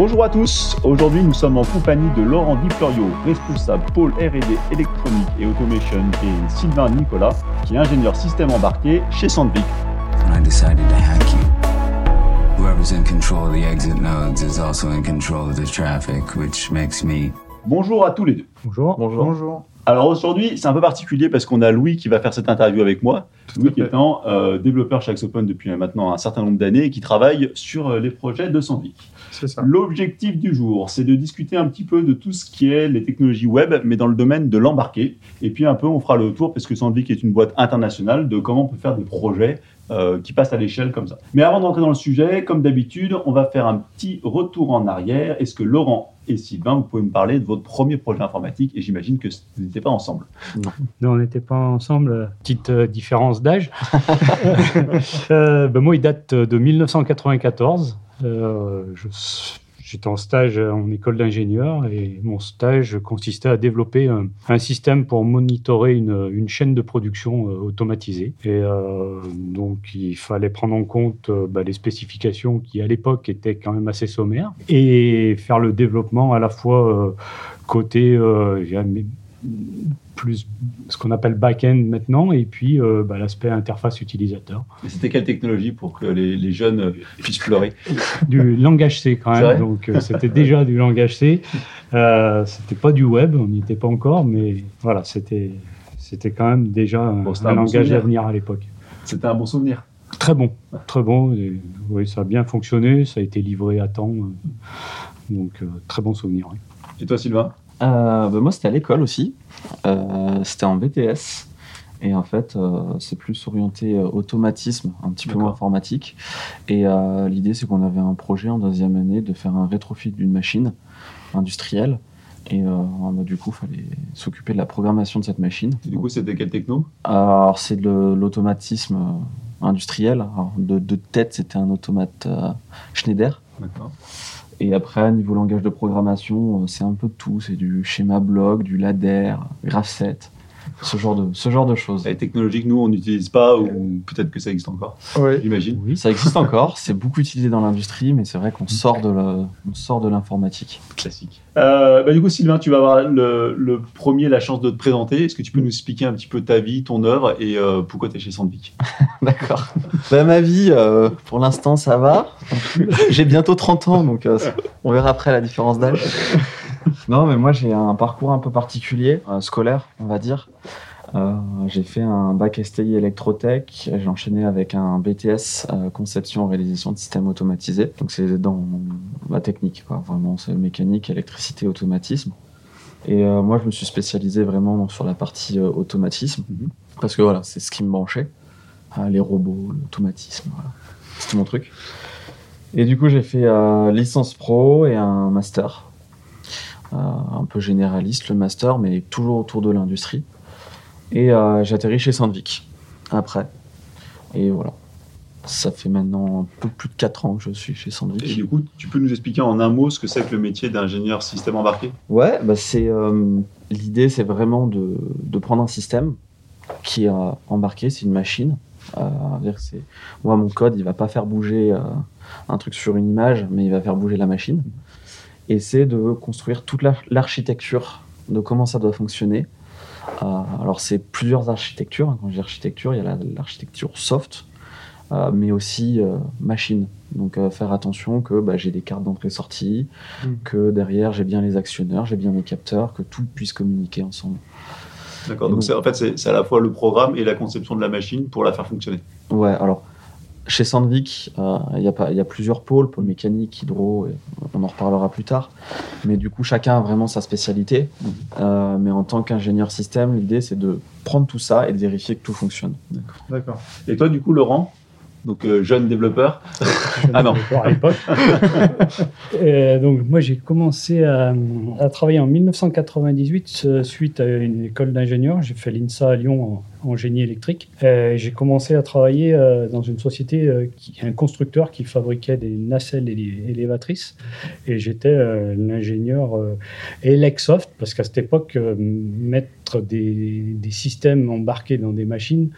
Bonjour à tous, aujourd'hui nous sommes en compagnie de Laurent Di Florio, responsable pôle R&D électronique et automation et Sylvain Nicolas, qui est ingénieur système embarqué chez Sandvik. I decided to hack you. Whoever's in control of the exit nodes is also in control of the traffic, which makes me Bonjour à tous les deux. Bonjour. Bonjour. Bonjour. Alors aujourd'hui, c'est un peu particulier parce qu'on a Louis qui va faire cette interview avec moi. Louis qui étant euh, développeur chez Axopen depuis maintenant un certain nombre d'années et qui travaille sur euh, les projets de Sandvik. L'objectif du jour, c'est de discuter un petit peu de tout ce qui est les technologies web, mais dans le domaine de l'embarqué. Et puis un peu, on fera le tour, parce que Sandvik est une boîte internationale, de comment on peut faire des projets euh, qui passent à l'échelle comme ça. Mais avant d'entrer dans le sujet, comme d'habitude, on va faire un petit retour en arrière. Est-ce que Laurent et Sylvain, vous pouvez me parler de votre premier projet informatique? Et j'imagine que vous n'étiez pas ensemble. Non, on n'était pas ensemble. Petite euh, différence d'âge. Euh, ben, moi, il date de 1994. Euh, J'étais en stage en école d'ingénieur et mon stage consistait à développer un, système pour monitorer une, chaîne de production euh, automatisée. Et euh, donc, il fallait prendre en compte bah, les spécifications qui, à l'époque, étaient quand même assez sommaires et faire le développement à la fois côté mais- plus ce qu'on appelle back-end maintenant, et puis euh, bah, l'aspect interface utilisateur. Et c'était quelle technologie pour que les, les jeunes euh, puissent pleurer? Du langage C quand même, donc euh, c'était déjà du langage C. Euh, c'était pas du web, on n'y était pas encore, mais voilà, c'était c'était quand même déjà un, Bon, c'était un un bon langage d'avenir à l'époque. C'était un bon souvenir. Très bon, très bon. et, oui, ça a bien fonctionné, ça a été livré à temps, donc très bon souvenir. oui. Et toi, Sylvain? Bah, moi, c'était à l'école aussi. Euh, c'était en BTS. Et en fait, euh, c'est plus orienté euh, automatisme, un petit peu moins informatique. Et euh, l'idée, c'est qu'on avait un projet en deuxième année de faire un rétrofit d'une machine industrielle. Et euh, bah, du coup, il fallait s'occuper de la programmation de cette machine. Et Du coup, c'était quelle techno? Alors, c'est de l'automatisme euh, industriel. Alors, de, de tête, c'était un automate euh, Schneider. D'accord. Et après, niveau langage de programmation, euh, c'est un peu tout. C'est du schéma bloc, du ladder, graph7, ce genre de, ce genre de choses. Les technologies que nous, on n'utilise pas, ou peut-être que ça existe encore, Oui. j'imagine. Oui. Ça existe encore, c'est beaucoup utilisé dans l'industrie, mais c'est vrai qu'on sort de la- on sort de l'informatique. Classique. Euh, bah, du coup, Sylvain, tu vas avoir le, le premier la chance de te présenter. Est-ce que tu peux nous expliquer un petit peu ta vie, ton œuvre et euh, pourquoi tu es chez Sandvik? D'accord. Bah, ma vie, euh, pour l'instant, ça va. J'ai bientôt 30 ans, donc euh, on verra après la différence d'âge. Non, mais moi, j'ai un parcours un peu particulier, euh, scolaire, on va dire. Euh, j'ai fait un bac STI électrotech, j'ai enchaîné avec un BTS euh, conception réalisation de systèmes automatisés. Donc c'est dans la technique, quoi. Vraiment, c'est mécanique, électricité, automatisme. Et euh, moi, je me suis spécialisé vraiment sur la partie automatisme, Mhm. parce que voilà, c'est ce qui me branchait. Ah, les robots, l'automatisme, voilà. C'était mon truc. Et du coup, j'ai fait licence pro et un master. Euh, un peu généraliste, le master, mais toujours autour de l'industrie. Et euh, j'ai atterri chez Sandvik après. Et voilà. Ça fait maintenant un peu plus de 4 ans que je suis chez Et Sandvik. du coup, tu peux nous expliquer en un mot ce que c'est que le métier d'ingénieur système embarqué? Ouais, bah c'est euh, l'idée, c'est vraiment de, de prendre un système qui est euh, embarqué, c'est une machine. Euh, c'est moi mon code, il va pas faire bouger un truc sur une image, mais il va faire bouger la machine. Et c'est de construire toute la- l'architecture de comment ça doit fonctionner. Euh, alors c'est plusieurs architectures. Quand je dis architecture, il y a la- l'architecture soft, euh, mais aussi euh, machine. Donc euh, faire attention que bah, j'ai des cartes d'entrée-sortie, Mm. que derrière j'ai bien les actionneurs, j'ai bien mes capteurs, que tout puisse communiquer ensemble. D'accord. Donc, donc- c'est- en fait, c'est à la fois le programme et la conception de la machine pour la faire fonctionner. Ouais, alors chez Sandvik, euh, il y, a y plusieurs pôles, pôle mécanique, hydro, et on en reparlera plus tard. Mais du coup, chacun a vraiment sa spécialité. Mhm. Euh, mais en tant qu'ingénieur système, l'idée c'est de prendre tout ça et de vérifier que tout fonctionne. D'accord. Et toi, du coup, Laurent, donc euh, jeune développeur? Ah non. À l'époque. Donc moi j'ai commencé à, à travailler en 1998 euh, suite à une école d'ingénieur. J'ai fait l'INSA à Lyon en génie électrique. Euh, j'ai commencé à travailler euh, dans une société, euh, qui, un constructeur qui fabriquait des nacelles élévatrices. Et j'étais l'ingénieur Elecsoft, parce qu'à cette époque, mettre des, des systèmes embarqués dans des machines,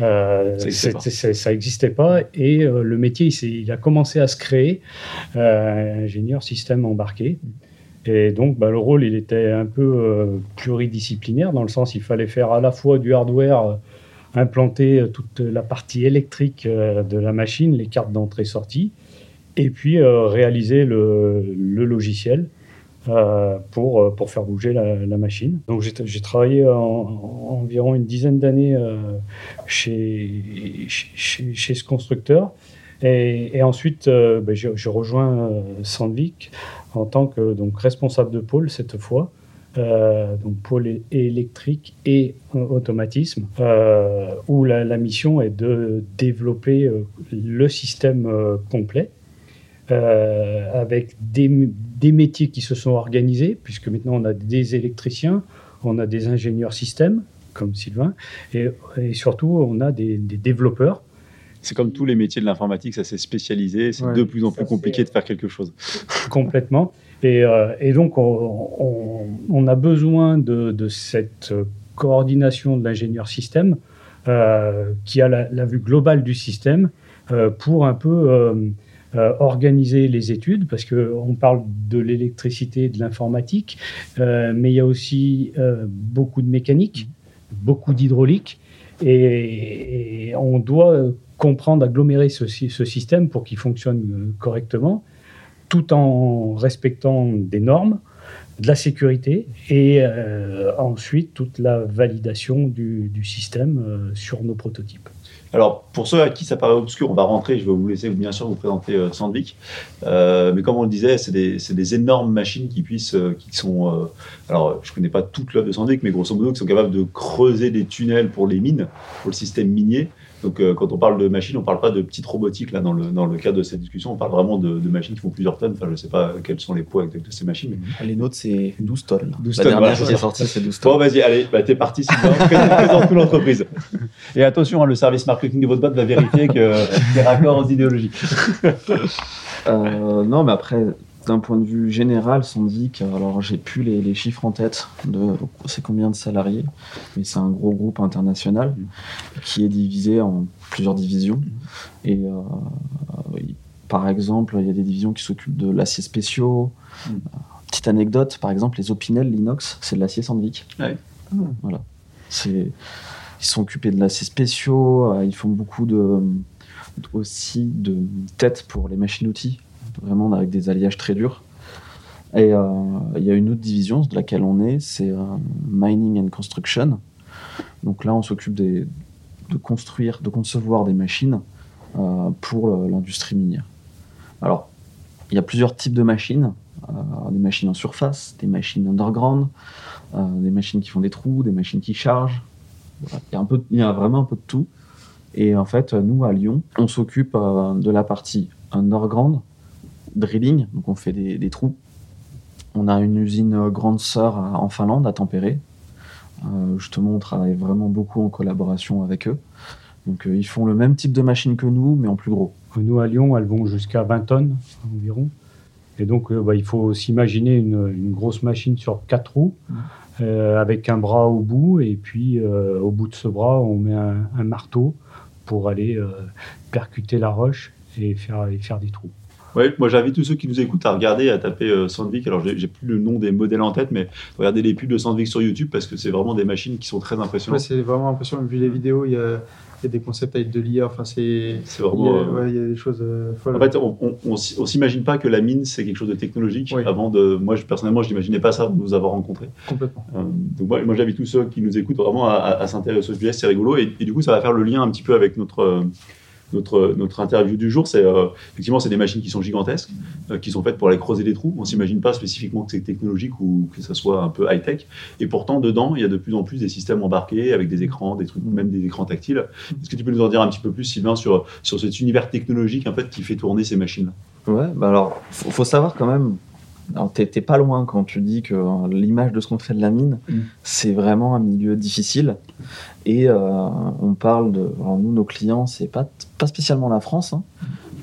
euh, Ça n'existait pas. Et le métier, il, a commencé à se créer, ingénieur système embarqué. Et donc, bah, le rôle, il était un peu euh, pluridisciplinaire, dans le sens il fallait faire à la fois du hardware, euh, implanter euh, toute la partie électrique de la machine, les cartes d'entrée-sortie, et puis réaliser le, logiciel pour, pour faire bouger la, machine. Donc, j'ai travaillé en, en environ une dizaine d'années chez, chez, ce constructeur. Et, ensuite, ben, j'ai rejoint Sandvik en tant que donc, responsable de pôle cette fois. Euh, donc pôle électrique et automatisme, euh, où la, mission est de développer euh, le système complet avec des, métiers qui se sont organisés, puisque maintenant on a des électriciens, on a des ingénieurs systèmes, comme Sylvain, et, surtout on a des développeurs C'est comme tous les métiers de l'informatique, ça s'est spécialisé, c'est Ouais, de plus en plus compliqué de faire quelque chose. complètement. Et, euh, et donc, on, on- on a besoin de, de cette coordination de l'ingénieur système euh, qui a la, la vue globale du système euh, pour un peu euh, euh, organiser les études, parce qu'on parle de l'électricité, de l'informatique, euh, mais il y a aussi euh, beaucoup de mécanique, beaucoup d'hydraulique, et, et on doit comprendre, agglomérer ce, sy- ce système pour qu'il fonctionne euh, correctement tout en respectant des normes, de la sécurité et euh, ensuite toute la validation du, système euh, sur nos prototypes. Alors, pour ceux à qui ça paraît obscur, on va rentrer. Je vais vous laisser, bien sûr, vous présenter euh, Sandvik. Mais comme on le disait, c'est des, énormes machines qui qui sont. alors, je connais pas toute l'œuvre de Sandvik, mais grosso modo, qui sont capables de creuser des tunnels pour les mines, pour le système minier. Donc, euh, quand on parle de machines, on parle pas de petites robotiques là dans le, dans le cadre de cette discussion. On parle vraiment de, de machines qui font plusieurs tonnes. Enfin, je sais pas quels sont les poids exacts de ces machines. mais- Les nôtres, c'est 12 tonnes. 12 la tonnes, dernière qui est sortie, c'est 12 tonnes. Bon, vas-y, allez, bah, t'es parti, Sylvain. Présente- Présente-nous l'entreprise. Et attention, hein, le service marketing de votre boîte va vérifier que c'est raccord aux idéologies. Euh, non, mais après, d'un point de vue général, Sandvik, alors j'ai plus les, les chiffres en tête de c'est combien de salariés, mais c'est un gros groupe international qui est divisé en plusieurs divisions. Et euh, par exemple, il y a des divisions qui s'occupent de l'acier spéciaux. Mm. Petite anecdote, par exemple, les Opinel, l'inox, c'est de l'acier Sandvik. Ouais. Voilà. C'est, ils sont occupés de l'acier spéciaux, euh, ils font beaucoup de, aussi de têtes pour les machines-outils, vraiment avec des alliages très durs. Et euh, il y a une autre division de laquelle on est, c'est euh, Mining and Construction. Donc là, on s'occupe de construire, de concevoir des machines euh, pour l'industrie minière. Alors, il y a plusieurs types de machines. Des machines en surface, des machines underground, des machines qui font des trous, des machines qui chargent. Il, y a vraiment un peu de tout. Et en fait, nous, à Lyon, on s'occupe de la partie underground, drilling, donc on fait des, des trous. On a une usine euh, grande sœur à- en Finlande, à Tempéré. Euh, justement, on travaille vraiment beaucoup en collaboration avec eux. Donc, euh, ils font le même type de machine que nous, mais en plus gros. Nous, à Lyon, elles vont jusqu'à 20 tonnes environ. Et donc, euh, bah, il faut s'imaginer une, une grosse machine sur quatre roues, euh, avec un bras au bout. Et puis, au bout de ce bras, on met un, un marteau pour aller percuter la roche et faire, et faire des trous. Ouais, moi j'invite tous ceux qui nous écoutent à regarder, à taper euh, Sandvik. Alors j'ai plus le nom des modèles en tête, mais regardez les pubs de Sandvik sur YouTube parce que c'est vraiment des machines qui sont très Ouais, impressionnantes. c'est vraiment impressionnant. Vu les vidéos, il y a, il y a des concepts avec de l'IA. Enfin, c'est. c'est Il y, vraiment. a, euh, ouais, il y a des choses euh, folles. En fait, on, on, s'imagine pas que la mine c'est quelque chose de technologique. Oui. Avant de, moi je, personnellement, je n'imaginais pas ça avant de nous avoir rencontrés. Complètement. Euh, donc moi, moi, j'invite tous ceux qui nous écoutent vraiment à, à- à s'intéresser au sujet, c'est rigolo. Et, et du coup, ça va faire le lien un petit peu avec notre, euh, notre, interview du jour. C'est euh, effectivement, c'est des machines qui sont gigantesques, euh, qui sont faites pour aller creuser des trous. On s'imagine pas spécifiquement que c'est technologique ou que ça soit un peu high tech. Et pourtant, dedans, il y a de plus en plus des systèmes embarqués avec des écrans, des trucs, même des écrans tactiles. Est-ce que tu peux nous en dire un petit peu plus, Sylvain, sur, sur cet univers technologique en fait qui fait tourner ces machines Ouais, bah alors, faut, faut savoir quand même t'es t'es pas loin quand tu dis que euh, l'image de ce qu'on fait de la mine, Mm. c'est vraiment un milieu difficile. Et euh, on parle de. Alors, nous, nos clients, c'est pas, pas spécialement la France. hein.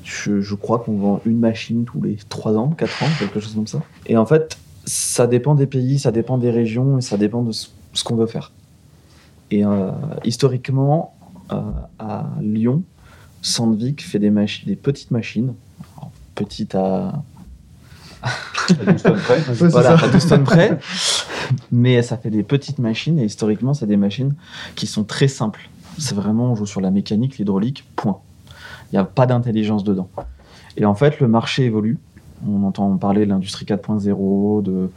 Je, je crois qu'on vend une machine tous les 3 ans, 4 ans, quelque chose comme ça. Et en fait, ça dépend des pays, ça dépend des régions et ça dépend de ce, ce qu'on veut faire. Et euh, historiquement, euh, à Lyon, Sandvik fait des, des petites machines. Petites à, À Houston près. Ouais, c'est voilà, à 12 tonnes près. Mais ça fait des petites machines et historiquement, c'est des machines qui sont très simples. C'est vraiment, on joue sur la mécanique, l'hydraulique, point. Il n'y a pas d'intelligence dedans. Et en fait, le marché évolue. On entend parler de l'industrie 4.0, de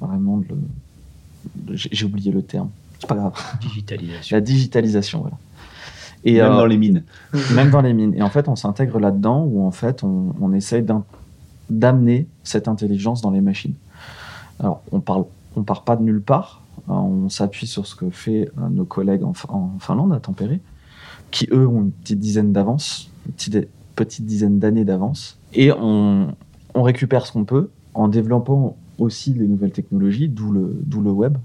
vraiment de. J'ai oublié le terme. C'est pas grave. Digitalisation. La digitalisation, voilà. Et Même euh, dans les mines. même dans les mines. Et en fait, on s'intègre là-dedans où en fait, on, on essaye d'amener cette intelligence dans les machines. Alors, on parle, on part pas de nulle part. Euh, On s'appuie sur ce que fait euh, nos collègues en, Fin- en Finlande, à Tempéré, qui eux ont une petite dizaine d'avance, une petite, dizaine d'années d'avance. Et on, on récupère ce qu'on peut en développant aussi les nouvelles technologies, d'où le, d'où le web.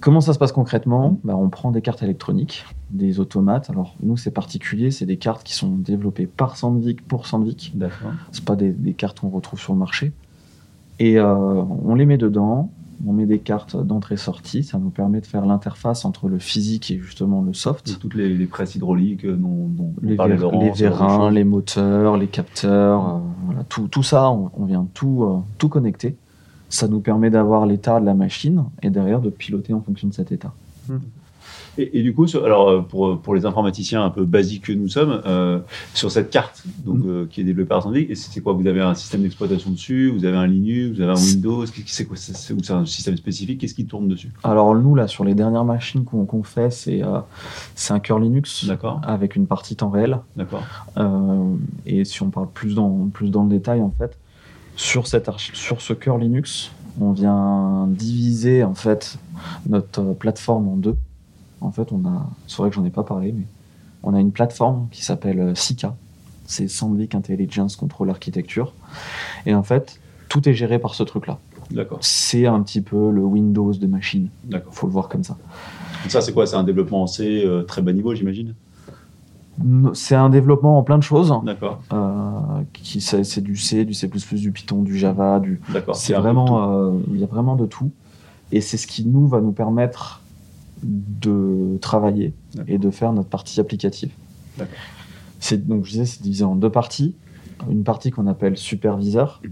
Comment ça se passe concrètement Bah, On prend des cartes électroniques, des automates. Alors nous, c'est particulier, c'est des cartes qui sont développées par Sandvik pour Sandvik. D'accord. C'est pas des, des cartes qu'on retrouve sur le marché. Et euh, on les met dedans. On met des cartes d'entrée-sortie. Ça nous permet de faire l'interface entre le physique et justement le soft. Toutes les, les presses hydrauliques euh, dont, dont Les, ver- Laurent, les ce vérins, les moteurs, les capteurs, euh, voilà, tout, tout ça, on, on vient tout, euh, tout connecter. Ça nous permet d'avoir l'état de la machine et derrière de piloter en fonction de cet état. Et, et du coup, sur- alors euh, pour, pour les informaticiens un peu basiques que nous sommes, euh, sur cette carte donc, euh, qui est développée par Sandvik, et c'est quoi? Vous avez un système d'exploitation dessus Vous avez un Linux Vous avez un Windows C'est quoi? C'est- c'est- Ou c'est un système spécifique Qu'est-ce qui tourne dessus? Alors nous, là, sur les dernières machines qu'on fait, c'est euh, c'est un cœur Linux D'accord, avec une partie temps réel. d'accord, Euh, et si on parle plus dans, plus dans le détail, en fait, sur, cette sur ce cœur Linux, on vient diviser en fait notre euh, plateforme en deux. En fait, on a, c'est vrai que j'en ai pas parlé, mais on a une plateforme qui s'appelle euh, SICA. C'est Sandvik Intelligence Control Architecture. Et en fait, tout est géré par ce truc-là. d'accord, C'est un petit peu le Windows de machine. d'accord. Faut le voir comme ça. Donc ça, c'est quoi? C'est un développement en C euh, très bas niveau, j'imagine? C'est un développement en plein de choses. D'accord, Euh, qui c'est du C, du C++, du Python, du Java, du. d'accord. C'est vraiment, euh, il y a vraiment de tout, et c'est ce qui nous va nous permettre de travailler et de faire notre partie applicative. D'accord. C'est donc je disais c'est divisé en deux parties. Une partie qu'on appelle superviseur. Mhm.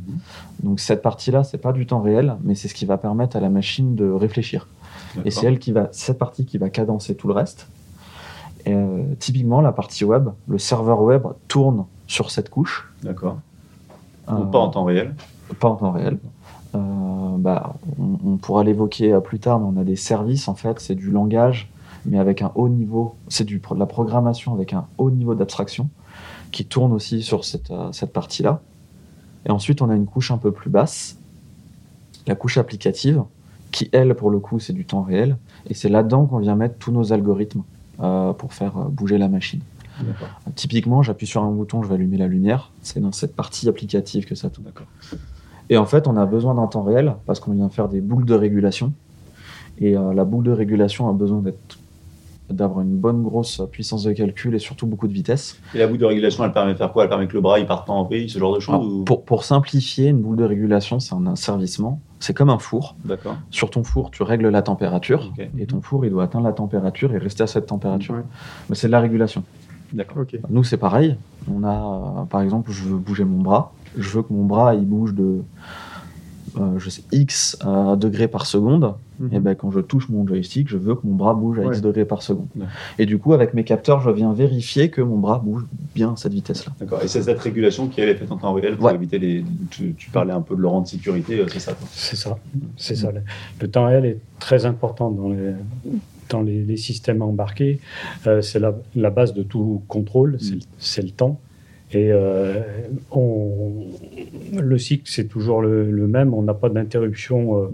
Donc cette partie-là, c'est pas du temps réel, mais c'est ce qui va permettre à la machine de réfléchir. Et c'est elle qui va, cette partie qui va cadencer tout le reste. Et, euh, typiquement, la partie web, le serveur web tourne sur cette couche. D'accord. Euh, Donc pas en temps réel. pas en temps réel. Euh, bah, on, on pourra l'évoquer plus tard, mais on a des services, en fait, c'est du langage, mais avec un haut niveau, c'est de la programmation avec un haut niveau d'abstraction, qui tourne aussi sur cette, cette partie-là. Et ensuite, on a une couche un peu plus basse, la couche applicative, qui, elle, pour le coup, c'est du temps réel, et c'est là-dedans qu'on vient mettre tous nos algorithmes pour faire euh, bouger la machine. Typiquement, j'appuie sur un bouton, je vais allumer la lumière. C'est dans cette partie applicative que ça tourne. D'accord. Et en fait, on a besoin d'un temps réel parce qu'on vient faire des boucles de régulation. Et euh, la boucle de régulation a besoin d'être d'avoir une bonne grosse puissance de calcul et surtout beaucoup de vitesse. Et la boucle de régulation, elle permet de faire quoi? Elle permet que le bras il parte en vrille, ce genre de choses Alors, ou- pour, pour simplifier, une boucle de régulation, c'est un asservissement. C'est comme un four. D'accord. Sur ton four, tu règles la température. Et ton four, il doit atteindre la température et rester à cette température. Mais c'est de la régulation. D'accord. Ok. Nous, c'est pareil. On a, euh, par exemple, je veux bouger mon bras. Je veux que mon bras, il bouge de, euh, je sais, X euh, degrés par seconde. Mhm. Et ben, quand je touche mon joystick, je veux que mon bras bouge à X degrés par seconde. Ouais. Et du coup, avec mes capteurs, je viens vérifier que mon bras bouge bien à cette vitesse-là. D'accord. Et c'est cette régulation qui elle, est faite en temps réel pour Ouais. éviter les. Tu, tu parlais un peu de Laurent de sécurité, euh, c'est ça. C'est ça. C'est ça. Le, temps réel est très important dans les, dans les, les systèmes embarqués. Euh, c'est la, la base de tout contrôle, c'est le- c'est le temps. Et euh, on, Le cycle, c'est toujours le, le même. On n'a pas d'interruption euh,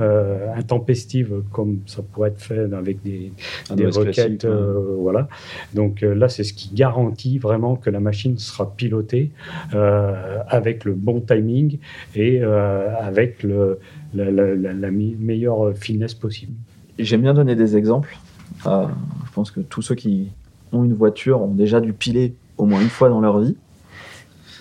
euh, intempestive comme ça pourrait être fait avec des, requêtes. voilà. Donc là, c'est ce qui garantit vraiment que la machine sera pilotée avec le bon timing et avec le, la, la- la- la mi- meilleure finesse possible. J'aime bien donner des exemples. Euh, je pense que tous ceux qui ont une voiture ont déjà dû piler au moins une fois dans leur vie.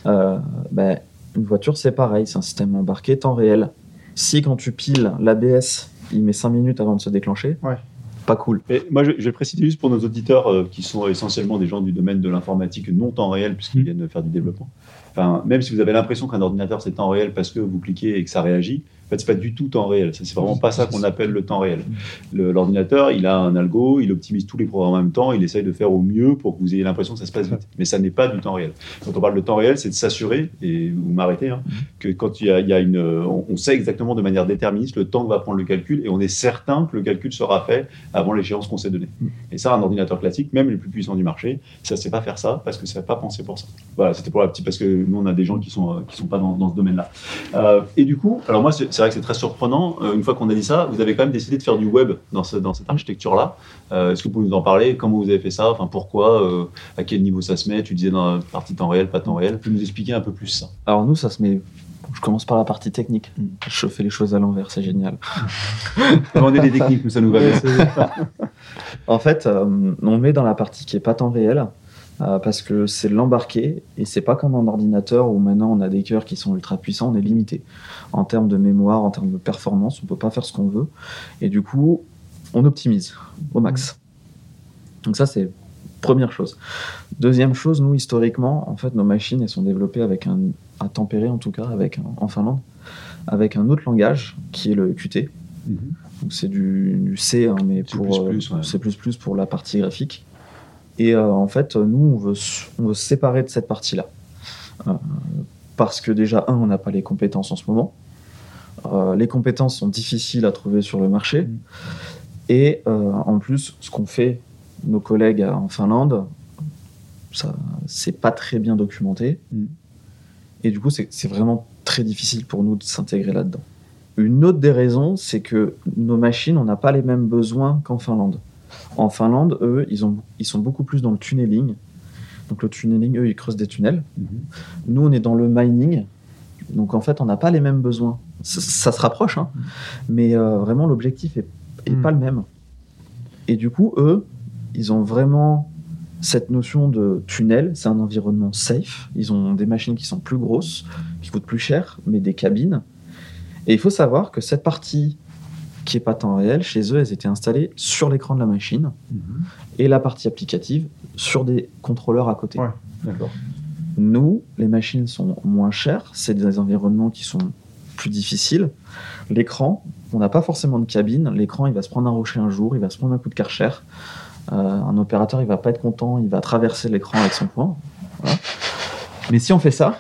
Euh, ben, une voiture, c'est pareil, c'est un système embarqué temps réel. Si quand tu piles, l'ABS, il met 5 minutes avant de se déclencher, Ouais. pas cool. Et moi, je, je vais préciser juste pour nos auditeurs euh, qui sont essentiellement des gens du domaine de l'informatique non temps réel, puisqu'ils Mm. viennent de faire du développement. Enfin, même si vous avez l'impression qu'un ordinateur c'est temps réel parce que vous cliquez et que ça réagit, en fait, c'est pas du tout temps réel. C'est vraiment pas ça qu'on appelle le temps réel. Le- L'ordinateur, il a un algo, il optimise tous les programmes en même temps, il essaye de faire au mieux pour que vous ayez l'impression que ça se passe vite. Mais ça n'est pas du temps réel. Quand on parle de temps réel, c'est de s'assurer, et vous m'arrêtez, hein, que quand il y a, il y a une, on, on sait exactement de manière déterministe le temps que va prendre le calcul, et on est certain que le calcul sera fait avant l'échéance qu'on s'est donnée. Et ça, un ordinateur classique, même les plus puissants du marché, ça ne sait pas faire ça parce que ça n'a pas pensé pour ça. Voilà, c'était pour la petite, parce que nous, on a des gens qui sont, euh, qui sont pas dans, dans ce domaine-là. Euh, et du coup, alors moi, c'est c'est vrai que c'est très surprenant. euh, une fois qu'on a dit ça, vous avez quand même décidé de faire du web dans, ce- dans cette architecture-là. Euh, Est-ce que vous pouvez nous en parler? Comment vous avez fait ça? Enfin, pourquoi? Euh, À quel niveau ça se met? Tu disais dans la partie temps réel, pas temps réel. Vous pouvez nous expliquer un peu plus ça? Alors nous, ça se met... Je commence par la partie technique. Je fais les choses à l'envers, c'est génial. On est des techniques, nous, ça nous va bien. En fait, euh, on met dans la partie qui est pas temps réel euh, parce que c'est l'embarqué et c'est pas comme un ordinateur où maintenant on a des cœurs qui sont ultra puissants, on est limité en termes de mémoire, en termes de performance, on peut pas faire ce qu'on veut et du coup on optimise au max. Donc ça c'est première chose. Deuxième chose, nous historiquement, en fait, nos machines elles sont développées avec un à tempérer en tout cas avec en Finlande avec un autre langage qui est le Qt. Donc c'est du, du C, hein, mais C++, pour euh, ouais. C++ pour la partie graphique. Et euh, en fait, nous, on veut, on veut se séparer de cette partie-là. Euh, parce que déjà, un, on n'a pas les compétences en ce moment. Euh, les compétences sont difficiles à trouver sur le marché. Mm. Et euh, en plus, ce qu'ont fait nos collègues en Finlande, ça, c'est pas très bien documenté. Mm. Et du coup, c'est c'est vraiment très difficile pour nous de s'intégrer là-dedans. Une autre des raisons, c'est que nos machines, on n'a pas les mêmes besoins qu'en Finlande. En Finlande, eux, ils, ont, ils sont beaucoup plus dans le tunneling. Donc le tunneling, eux, ils creusent des tunnels. Nous, on est dans le mining. Donc en fait, on n'a pas les mêmes besoins. Ça, ça se rapproche, hein. mais euh, vraiment, l'objectif est, est Mm. pas le même. Et du coup, eux, ils ont vraiment cette notion de tunnel. C'est un environnement safe. Ils ont des machines qui sont plus grosses, qui coûtent plus cher, mais des cabines. Et il faut savoir que cette partie qui est pas temps réel, chez eux, elles étaient installées sur l'écran de la machine et la partie applicative sur des contrôleurs à côté. Ouais. D'accord. Nous, les machines sont moins chères, c'est des environnements qui sont plus difficiles. L'écran, on n'a pas forcément de cabine. L'écran, il va se prendre un rocher un jour, il va se prendre un coup de karcher. Euh, un opérateur, il va pas être content, il va traverser l'écran avec son poing. Voilà. Mais si on fait ça,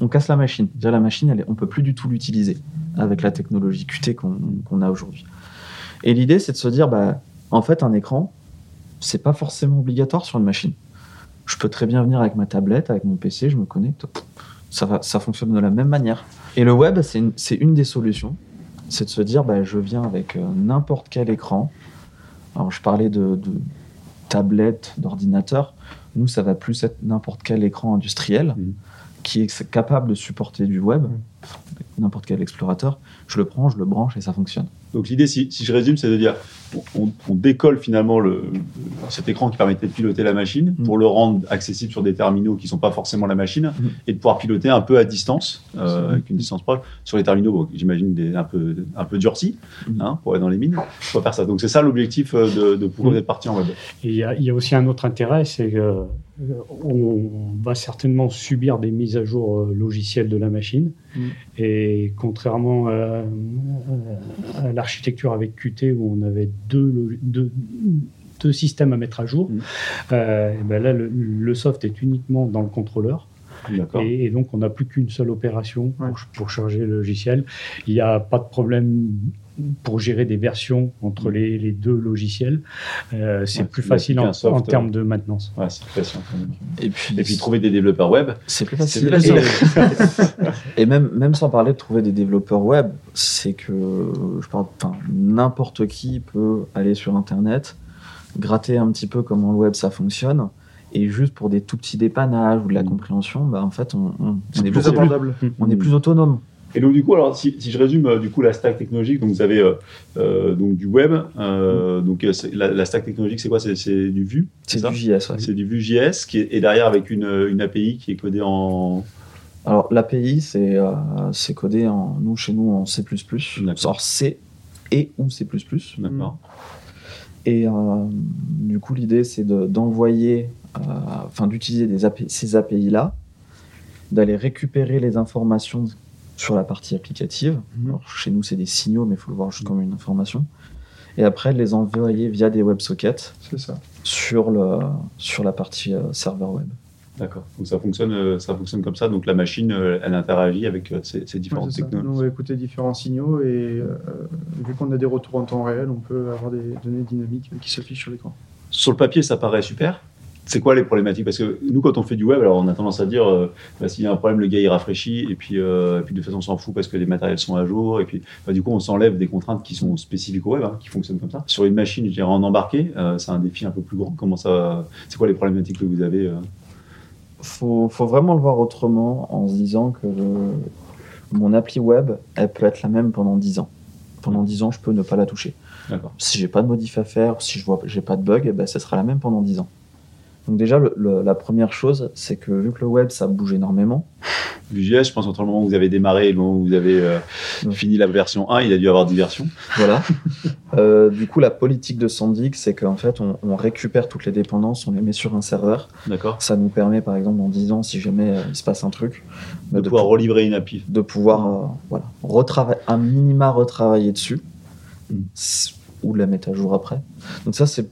on casse la machine. Déjà, la machine, elle on peut plus du tout l'utiliser avec la technologie Qt qu'on a aujourd'hui. Et l'idée, c'est de se dire, bah, en fait, un écran, c'est pas forcément obligatoire sur une machine. Je peux très bien venir avec ma tablette, avec mon PC, je me connecte, ça, fonctionne de la même manière. Et le web, c'est une, des solutions. C'est de se dire, bah, je viens avec euh, n'importe quel écran. Alors, je parlais de, tablette, d'ordinateur. Nous, ça va plus être n'importe quel écran industriel Mhm. Qui est capable de supporter du web, n'importe quel explorateur. Je le prends, je le branche et ça fonctionne. Donc l'idée, si, si je résume, c'est de dire, on, on décolle finalement le, cet écran qui permettait de piloter la machine Mm. pour le rendre accessible sur des terminaux qui ne sont pas forcément la machine Mm. et de pouvoir piloter un peu à distance, euh, avec une distance proche, sur les terminaux, bon, j'imagine des- un peu, un peu durcis, Mm. hein, pour aller dans les mines, pour faire ça. Donc c'est ça l'objectif euh, de, de pouvoir être parti en web. Il y, a- il y a aussi un autre intérêt, c'est qu'on va certainement subir des mises à jour euh, logicielles de la machine. Mm. Et contrairement à, à l'architecture avec Qt où on avait deux, deux, deux systèmes à mettre à jour, Mm. euh, ben là le, le soft est uniquement dans le contrôleur. Et, et donc, on n'a plus qu'une seule opération Ouais. pour, pour charger le logiciel. Il n'y a pas de problème pour gérer des versions entre les, les deux logiciels. Euh, c'est Ouais, plus facile en, qu'un soft, en termes de maintenance. Ouais, c'est. Et puis, Et puis trouver des développeurs web. c'est plus facile. plus Et, et même, même sans parler de trouver des développeurs web, c'est que je parle, n'importe qui peut aller sur Internet, gratter un petit peu comment le web ça fonctionne, et juste pour des tout petits dépannages ou de la Mm. compréhension, bah, en fait, on, on- on C'est est plus beaucoup plus, abordable. on est plus autonome. Et donc du coup, alors si, si je résume euh, du coup la stack technologique, donc vous avez euh, euh, donc du web, euh, donc c'est- la, la stack technologique c'est quoi? C'est c'est du Vue, C'est du JS. ouais. C'est du Vue.js qui est, et derrière avec une, une API qui est codée en Alors l'API, c'est euh, c'est codé en nous chez nous en C++, D'accord. alors C et ou C++. d'accord. Et euh, du coup, l'idée, c'est de- d'envoyer, euh, enfin d'utiliser des API ces API-là, d'aller récupérer les informations sur la partie applicative. Mhm. Alors, chez nous, c'est des signaux, mais il faut le voir juste comme une information. Et après, de les envoyer via des WebSockets ça. sur, le, sur la partie euh, serveur web. D'accord. Donc ça fonctionne, euh, ça fonctionne comme ça. Donc la machine, euh, elle interagit avec euh, ces, ces différentes ça. Nous, technologies. on va écouter différents signaux et euh, vu qu'on a des retours en temps réel, on peut avoir des données dynamiques qui s'affichent sur l'écran. Sur le papier, ça paraît super. C'est quoi les problématiques? Parce que nous, quand on fait du web, alors on a tendance à dire, euh, bah, s'il y a un problème, le gars il rafraîchit, et puis, euh, et puis de toute façon on s'en fout parce que les matériels sont à jour, et puis bah, du coup on s'enlève des contraintes qui sont spécifiques au web, hein, qui fonctionnent comme ça. Sur une machine, je dirais en embarqué, euh, c'est un défi un peu plus grand. Comment ça C'est quoi les problématiques que vous avez faut, faut vraiment le voir autrement en se disant que le- mon appli web, elle peut être la même pendant 10 ans. Pendant 10 ans, je peux ne pas la toucher. Si j'ai pas de modif à faire, si je vois j'ai pas de bug, eh ben, ça sera la même pendant 10 ans. Donc déjà, le- le- la première chose, c'est que vu que le web, ça bouge énormément, Vue.js, je pense entre le moment où vous avez démarré et le moment où vous avez euh, fini la version 1, il a dû y avoir 10 versions. voilà. Euh, du coup, la politique de Sandic, c'est qu'en fait, on, on récupère toutes les dépendances, on les met sur un serveur. D'accord. Ça nous permet, par exemple, dans 10 ans, si jamais euh, il se passe un truc, bah, De, pouvoir pou- relivrer une API. de pouvoir voilà, retravailler, un minima retravailler dessus, Mm. ou la mettre à jour après. Donc ça, c'est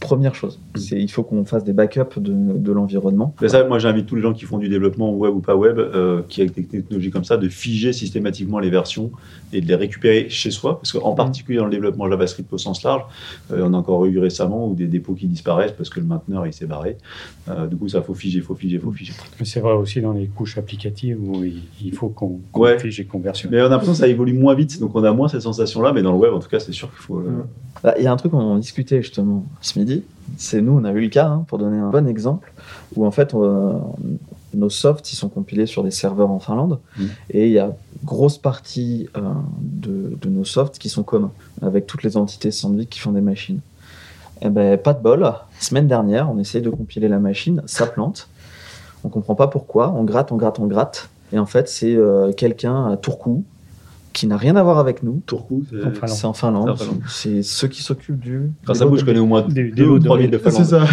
première chose. Mm. C'est il faut qu'on fasse des backups de, de l'environnement. Mais ça, moi, j'invite tous les gens qui font du développement web ou pas web, euh, qui avec des technologies comme ça, de figer systématiquement les versions et de les récupérer chez soi. Parce qu'en particulier dans le développement JavaScript au sens large, euh, on a encore eu récemment ou des dépôts qui disparaissent parce que le mainteneur il s'est barré. Euh, du coup, ça faut figer, faut figer, faut figer. Mais c'est vrai aussi dans les couches applicatives où il, il faut qu'on Ouais. fige et qu'on versionne. Mais on a l'impression que ça évolue moins vite, donc on a moins cette sensation-là. Mais dans le web, en tout cas, c'est sûr qu'il faut. euh. Bah, Il y a un truc qu'on en discutait justement ce midi. C'est nous, on a eu le cas, hein, pour donner un bon exemple, où en fait, euh, nos softs, ils sont compilés sur des serveurs en Finlande, Mm. et il y a grosse partie euh, de, de nos softs qui sont communs, avec toutes les entités Sandvik qui font des machines. Eh ben, pas de bol. Semaine dernière, on essaye de compiler la machine, ça plante. On comprend pas pourquoi. On gratte, on gratte, on gratte. Et en fait, c'est euh, quelqu'un à Turku qui n'a rien à voir avec nous. Turku, c'est- En Finlande. C'est. C'est. C'est ceux qui s'occupent du. Enfin, ça bouge, je connais au moins Des- des deux ou trois villes de C'est Finlande. ça.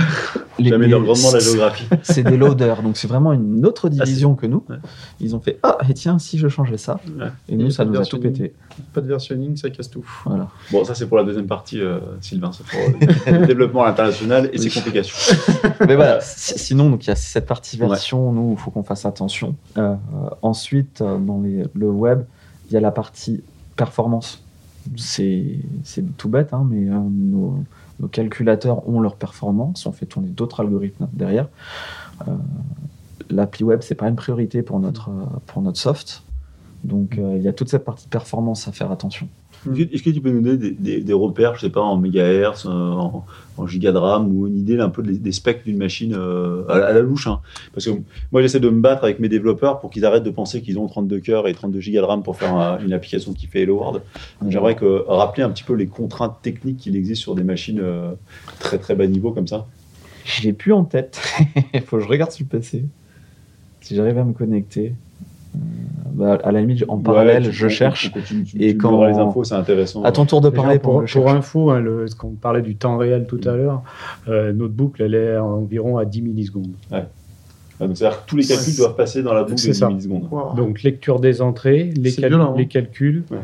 Les- J'améliore grandement la c'est- géographie. C'est des loaders, donc c'est vraiment une autre division que nous. ouais. Ils ont fait Ah, et tiens, si je changeais ça. Ouais. Et nous, Et ça nous a tout pété. Pas de versionning, ça casse tout. Voilà. Bon, ça c'est pour la deuxième partie, euh, Sylvain, c'est pour le développement à l'international et ses complications. Mais voilà, si- sinon, donc il y a cette partie Ouais. version, nous, il faut qu'on fasse attention. Euh, euh, ensuite, euh, dans les- le web, il y a la partie performance. C'est tout bête, hein, mais euh, nos, calculateurs ont leur performance. On fait tourner d'autres algorithmes derrière. Euh, L'appli web, c'est pas une priorité pour notre, euh, pour notre soft. Donc, il y a toute cette partie performance à faire attention. Est-ce que, tu peux nous donner des, repères, je sais pas, en mégahertz, euh, en, en giga de RAM, ou une idée un peu des, specs d'une machine euh, à, la- louche hein? Parce que moi, j'essaie de me battre avec mes développeurs pour qu'ils arrêtent de penser qu'ils ont 32 cœurs et 32 gigas de RAM pour faire un- une application qui fait Hello World. J'aimerais que, rappeler un petit peu les contraintes techniques qu'il existe sur des machines euh, très très bas niveau comme ça. Je l'ai plus en tête. Il faut que je regarde sur le PC. Si j'arrive à me connecter. Bah, à la limite, en Ouais, parallèle, tu- je cherche. tu- Et tu me quand- les infos, c'est intéressant. À ton tour de parler pour, pour pour info, hein, le, quand on parlait du temps réel tout à l'heure, euh, notre boucle, elle est environ à 10 millisecondes. Ah, donc c'est-à-dire que tous les calculs Ouais. doivent passer dans la boucle de C'est 10 ça. millisecondes. Wow. Donc, lecture des entrées, les, C'est cal- violent, hein. les calculs Ouais.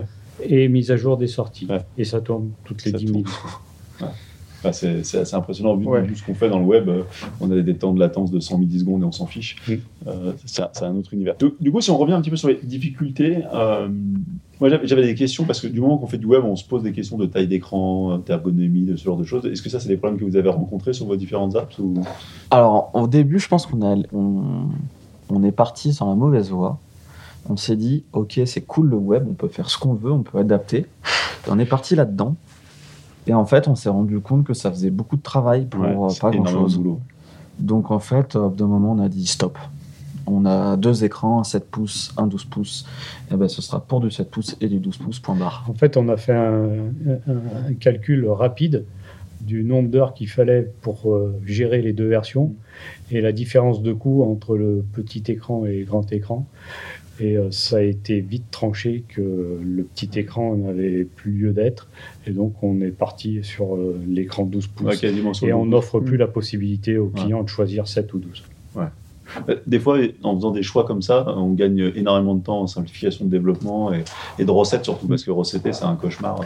et mise à jour des sorties. Ouais. et ça tourne toutes les Ça 10 tourne. Enfin, c'est assez impressionnant vu Ouais. vu ce qu'on fait dans le web. euh, On a des temps de latence de 100 millisecondes et on s'en fiche. Mm. Euh, c'est un- autre univers. Du, du coup, si on revient un petit peu sur les difficultés, euh, moi j'avais des questions parce que du moment qu'on fait du web, on se pose des questions de taille d'écran, d'ergonomie, de ce genre de choses. Est-ce que ça, c'est des problèmes que vous avez rencontrés sur vos différentes apps ou... Alors, au début, je pense qu'on a, on, on est parti sur la mauvaise voie. On s'est dit, ok, c'est cool le web, on peut faire ce qu'on veut, on peut adapter. On est parti là-dedans. Et en fait, on s'est rendu compte que ça faisait beaucoup de travail pour Ouais, euh, pas grand-chose. boulot. Donc en fait, au bout d'un moment, on a dit stop. On a deux écrans, un 7 pouces, un 12 pouces. Et ben, ce sera pour du 7 pouces et du 12 pouces, point barre. En fait, on a fait un, un- un calcul rapide du nombre d'heures qu'il fallait pour euh, gérer les deux versions et la différence de coût entre le petit écran et le grand écran. Et euh, ça a été vite tranché que le petit écran n'avait plus lieu d'être. Et donc, on est parti sur euh, l'écran 12 pouces. Ouais, et on n'offre plus Mm. la possibilité aux clients de choisir 7 ou 12. Euh, Des fois, en faisant des choix comme ça, on gagne énormément de temps en simplification de développement et, et de recettes surtout, parce que recetter, c'est un cauchemar.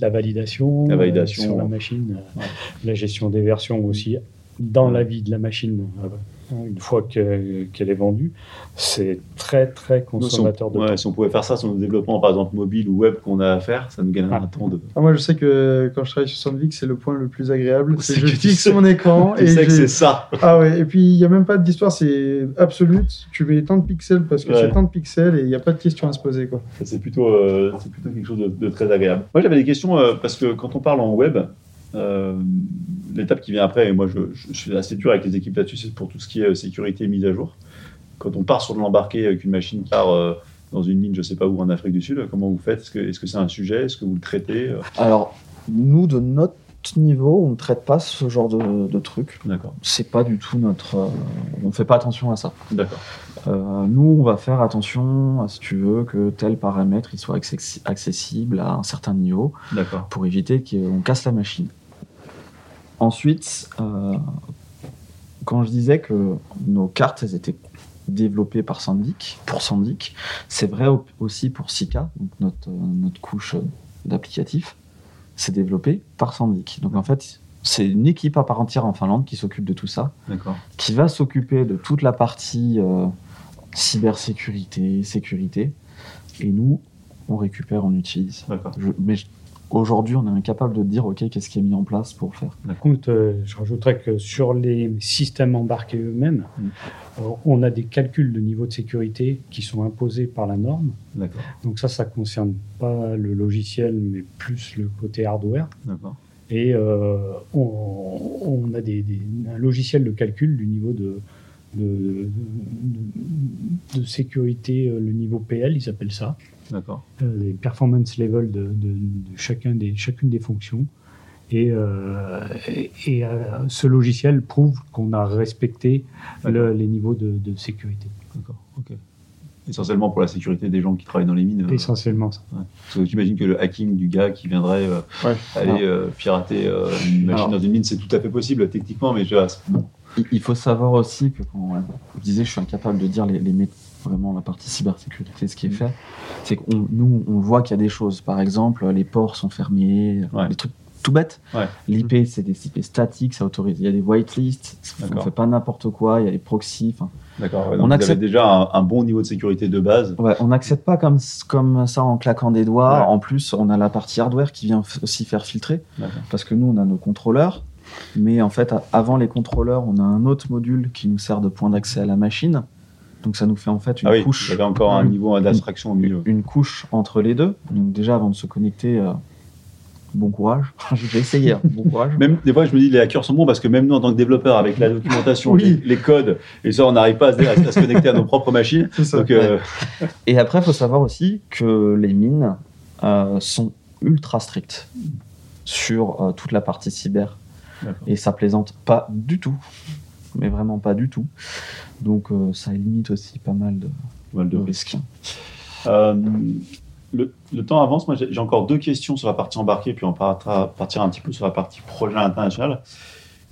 La validation, La validation. euh, sur la machine, Ouais. la gestion des versions aussi, dans Ouais. la vie de la machine, une fois que- qu'elle est vendue, c'est très très consommateur de ouais, temps. si on pouvait faire ça sur nos développements, par exemple mobile ou web qu'on a à faire, ça nous gagnerait Ah. un temps de. Ah, moi, je sais que quand je travaille sur Sandvik, c'est le point le plus agréable. C'est que je fixe sais- mon écran Tu et sais que c'est ça. Ah ouais, et puis il n'y a même pas d'histoire, c'est absolute. Tu mets tant de pixels parce que Ouais. c'est tant de pixels et il n'y a pas de question à se poser. Quoi. C'est plutôt, euh, c'est plutôt quelque chose de, de très agréable. Moi, j'avais des questions euh, parce que quand on parle en web, l'étape qui vient après, et moi je, je- je suis assez dur avec les équipes là-dessus, c'est pour tout ce qui est euh, sécurité et mise à jour. Quand on part sur de l'embarqué avec une machine qui part euh, dans une mine, je sais pas où, en Afrique du Sud, comment vous faites? Est-ce que c'est un sujet? Est-ce que vous le traitez Euh, Alors, nous, de notre niveau, on ne traite pas ce genre de, de trucs. D'accord, C'est pas du tout notre. euh, on fait pas attention à ça. d'accord. Euh, nous, on va faire attention, à, si tu veux, que tel paramètre il soit accessi- accessible à un certain niveau D'accord. pour éviter qu'on casse la machine. Ensuite, euh, quand je disais que nos cartes elles étaient développées par Sandic, pour Sandic, c'est vrai au- aussi pour Sika, donc notre, euh, notre couche euh, d'applicatif, c'est développé par Sandic. Donc en fait, c'est une équipe à part entière en Finlande qui s'occupe de tout ça qui va s'occuper de toute la partie euh, cybersécurité, sécurité. Et nous, on récupère, on utilise. D'accord. Je- mais je- aujourd'hui, on est incapable de dire, OK, qu'est-ce qui est mis en place pour faire. Par contre, euh, je rajouterais que sur les systèmes embarqués eux-mêmes, Mm. euh, on a des calculs de niveau de sécurité qui sont imposés par la norme. D'accord. Donc ça, ça concerne pas le logiciel, mais plus le côté hardware. D'accord. Et euh, on, on a des, des- un logiciel de calcul du niveau de, de, de- de sécurité, le niveau PL, ils appellent ça, les performance level de, de- de chacun des, chacune des fonctions. Et, euh, et, et, euh, ce logiciel prouve qu'on a respecté le- les niveaux de, de sécurité. D'accord. Ok. Essentiellement pour la sécurité des gens qui travaillent dans les mines. euh, Essentiellement ça. Ouais. Parce que j'imagine que le hacking du gars qui viendrait euh, Ouais. aller euh, pirater euh, une machine Alors. dans une mine, c'est tout à fait possible techniquement, mais je. Il, faut savoir aussi que quand je disais, je suis incapable de dire les, les mé- vraiment la partie cybersécurité, ce qui est fait, c'est que nous, on voit qu'il y a des choses. Par exemple, les ports sont fermés, Ouais. des trucs tout bêtes. Ouais. L'IP, c'est des IP statiques, ça autorise. Il y a des whitelists, on fait pas n'importe quoi, il y a des proxys. D'accord. ouais, On accepte- déjà un, un bon niveau de sécurité de base. On n'accède pas comme, comme ça en claquant des doigts. En plus, on a la partie hardware qui vient aussi faire filtrer. Parce que nous, on a nos contrôleurs. Mais en fait, avant les contrôleurs, on a un autre module qui nous sert de point d'accès à la machine. Donc ça nous fait en fait une Ah oui, couche. avez encore un niveau d'abstraction au milieu. une couche entre les deux. Donc déjà, avant de se connecter, euh, bon courage. J'ai essayé, hein, bon courage. Même des fois, je me dis les hackers sont bons parce que même nous, en tant que développeurs, avec la documentation, Oui. les, les codes, et ça, on n'arrive pas à se, à se connecter à nos propres machines. Ça. Donc, euh, Et après, il faut savoir aussi que les mines euh, sont ultra strictes sur toute la partie cyber. Et ça plaisante pas du tout. Mais vraiment pas du tout. Donc euh, ça limite aussi pas mal de, mal de de risques. risques. Euh, le, le temps avance. Moi, j'ai encore deux questions sur la partie embarquée, puis on partira partir un petit peu sur la partie projet international.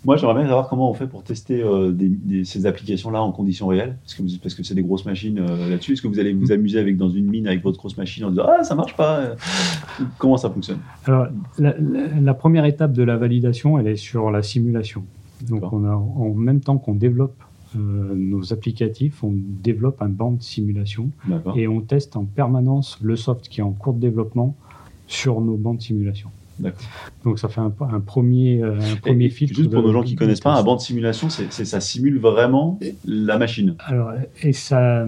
Moi, j'aimerais bien savoir comment on fait pour tester euh, des- des- ces applications-là en conditions réelles, parce que, vous- parce que c'est des grosses machines euh, là-dessus. Est-ce que vous allez vous amuser avec dans une mine avec votre grosse machine en disant ah ça marche pas Comment ça fonctionne? Alors, la, la- la première étape de la validation, elle est sur la simulation. Donc, on a, en même temps qu'on développe euh, nos applicatifs, on développe un banc de simulation D'accord. et on teste en permanence le soft qui est en cours de développement sur nos bancs de simulation. D'accord. Donc, ça fait un, un premier, euh, un premier Et filtre. Juste pour nos gens qui de connaissent pas, un banc de simulation, c'est ça simule vraiment la machine. Alors, et ça, euh,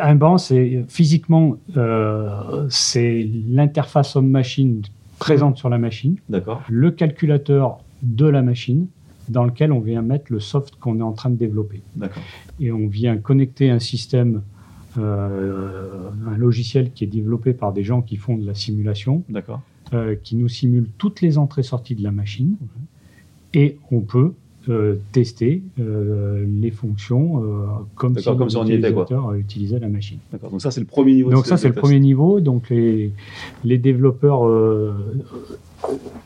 un banc, c'est physiquement, euh, c'est l'interface homme-machine présente sur la machine, D'accord. le calculateur de la machine dans lequel on vient mettre le soft qu'on est en train de développer. Et on vient connecter un système, euh, un logiciel qui est développé par des gens qui font de la simulation, euh, qui nous simule toutes les entrées-sorties de la machine. Et on peut euh, tester euh, les fonctions euh, comme si comme si l'utilisateur utilisait la machine. D'accord. Donc ça, c'est le premier niveau. Donc ça, c'est le premier niveau. Donc les, les développeurs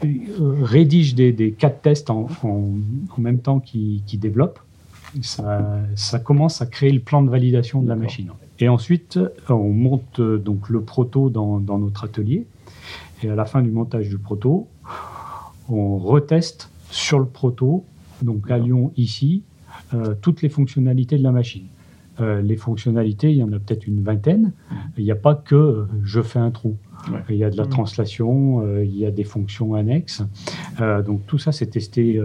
euh, rédigent des, des cas de test en, en- en même temps qu'ils qu'ils développent. Ça, ça commence à créer le plan de validation de la machine. Et ensuite, on monte euh, donc le proto dans, dans notre atelier. Et à la fin du montage du proto, on reteste sur le proto, donc à. Lyon ici, euh, toutes les fonctionnalités de la machine. Euh, les fonctionnalités, il y en a peut-être une vingtaine. Il n'y a pas que euh, je fais un trou. Ouais. Il y a de la Mhm. translation, euh, il y a des fonctions annexes. Donc tout ça, c'est testé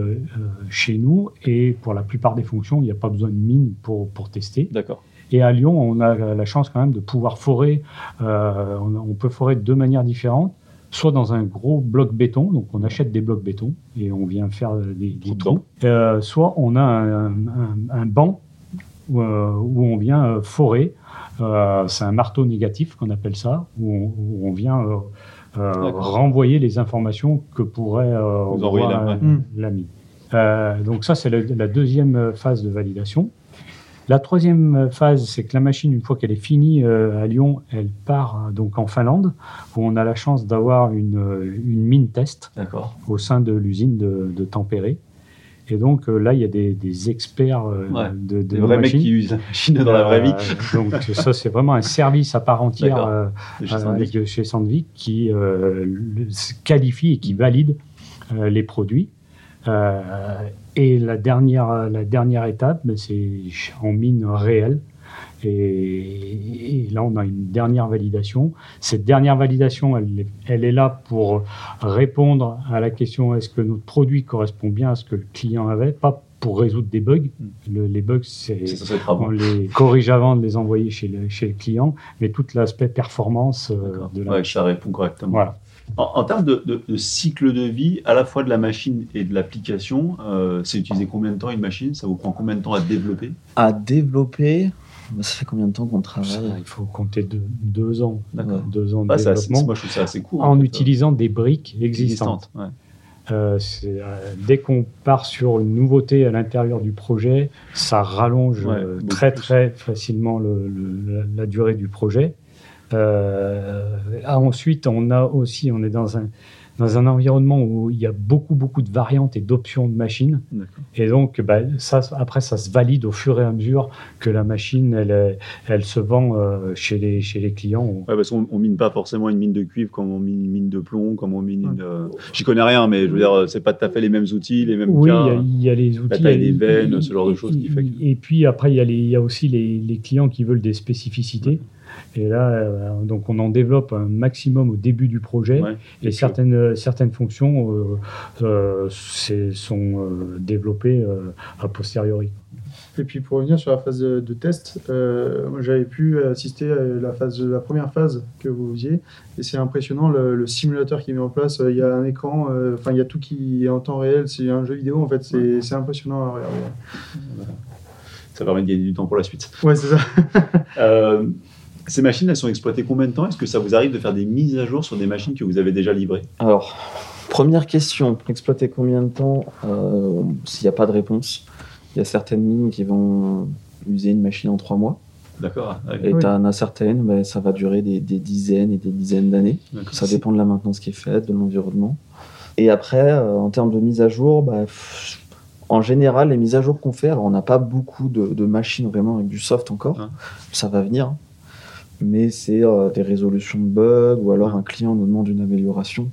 chez nous. Et pour la plupart des fonctions, il n'y a pas besoin de mine pour, pour tester. D'accord. Et à Lyon, on a la chance quand même de pouvoir forer. on, on peut forer de deux manières différentes. Soit dans un gros bloc béton, donc on achète des blocs béton et on vient faire des, des trous. Euh, soit on a un, un- un banc où, euh, où on vient euh, forer. Euh, c'est un marteau négatif qu'on appelle ça, où on, où on vient euh, euh, renvoyer les informations que pourrait euh, Vous envoyez voir, la- euh, ouais. Mm. la mine. Euh, donc ça, c'est la, la deuxième phase de validation. La troisième phase, c'est que la machine, une fois qu'elle est finie euh, à Lyon, elle part donc en Finlande, où on a la chance d'avoir une, une mine test au sein de l'usine de, de Tempéré. Et donc euh, là, il y a des, des experts euh, Ouais, de, de Des vrais mecs qui usent la machine dans la vraie vie. Euh, donc ça, c'est vraiment un service à part entière de chez Sandvik. de chez Sandvik qui qualifie et qui valide les produits. Et la dernière, la dernière étape, ben, c'est en mine réelle. Et, et là, on a une dernière validation. Cette dernière validation, elle, est- elle est là pour répondre à la question est-ce que notre produit correspond bien à ce que le client avait, pas pour résoudre des bugs. Le- les bugs, c'est C'est censé être avant. on les corrige avant de les envoyer chez le, chez le client, mais tout l'aspect performance euh, D'accord. de la Ouais, ça répond correctement. Voilà. En, en termes de, de- de cycle de vie, à la fois de la machine et de l'application, euh, c'est utilisé combien de temps une machine? Ça vous prend combien de temps à développer? À développer, ça fait combien de temps qu'on Ça, travaille? il faut compter deux, deux ans, D'accord. deux ans de assez- développement moi, je trouve ça assez court. en fait, utilisant des briques existantes. Ouais. Euh, c'est, euh, dès qu'on part sur une nouveauté à l'intérieur du projet, ça rallonge Ouais, euh, très plus. très facilement le- le- la, la durée du projet. Euh, ah, ensuite, on a aussi, on est dans un dans un environnement où il y a beaucoup beaucoup de variantes et d'options de machines. Et donc, bah, ça, après, ça se valide au fur et à mesure que la machine, elle, se vend euh, chez, les, chez les clients. Ouais, parce qu'on on mine pas forcément une mine de cuivre comme on mine une mine de plomb, comme on mine une. euh, J'y connais rien, mais je veux dire, c'est pas tout à fait les mêmes outils, les mêmes Oui, cas. il y, a- il y a les outils. taille il y a- des veines, ce genre de choses qui fait que- Et puis après, il y a, les- il y a aussi les, les clients qui veulent des spécificités. Et là, euh, donc on en développe un maximum au début du projet. Ouais. Et certaines, certaines fonctions euh, euh, sont euh, développées euh, a posteriori. Et puis pour revenir sur la phase de, de test, euh, j'avais pu assister à la, phase, la première phase que vous faisiez, et c'est impressionnant le, le simulateur qui est mis en place. Il y a un écran, euh, enfin il y a tout qui est en temps réel, c'est un jeu vidéo en fait, c'est c'est impressionnant à regarder. Ça permet de gagner du temps pour la suite. Ouais, c'est ça. Ces machines, elles sont exploitées combien de temps? Est-ce que ça vous arrive de faire des mises à jour sur des machines que vous avez déjà livrées? Alors, première question, exploiter combien de temps? Euh, S'il n'y a pas de réponse, il y a certaines mines qui vont user une machine en trois mois. D'accord. ouais. Et Oui. tu en as certaines, ben, ça va durer des, des dizaines et des dizaines d'années. Ça dépend de la maintenance qui est faite, de l'environnement. Et après, euh, en termes de mise à jour, bah, pff, En général, les mises à jour qu'on fait, alors on n'a pas beaucoup de, de machines vraiment avec du soft encore, Ouais. ça va venir, hein. Mais c'est euh, des résolutions de bugs ou alors un client nous demande une amélioration.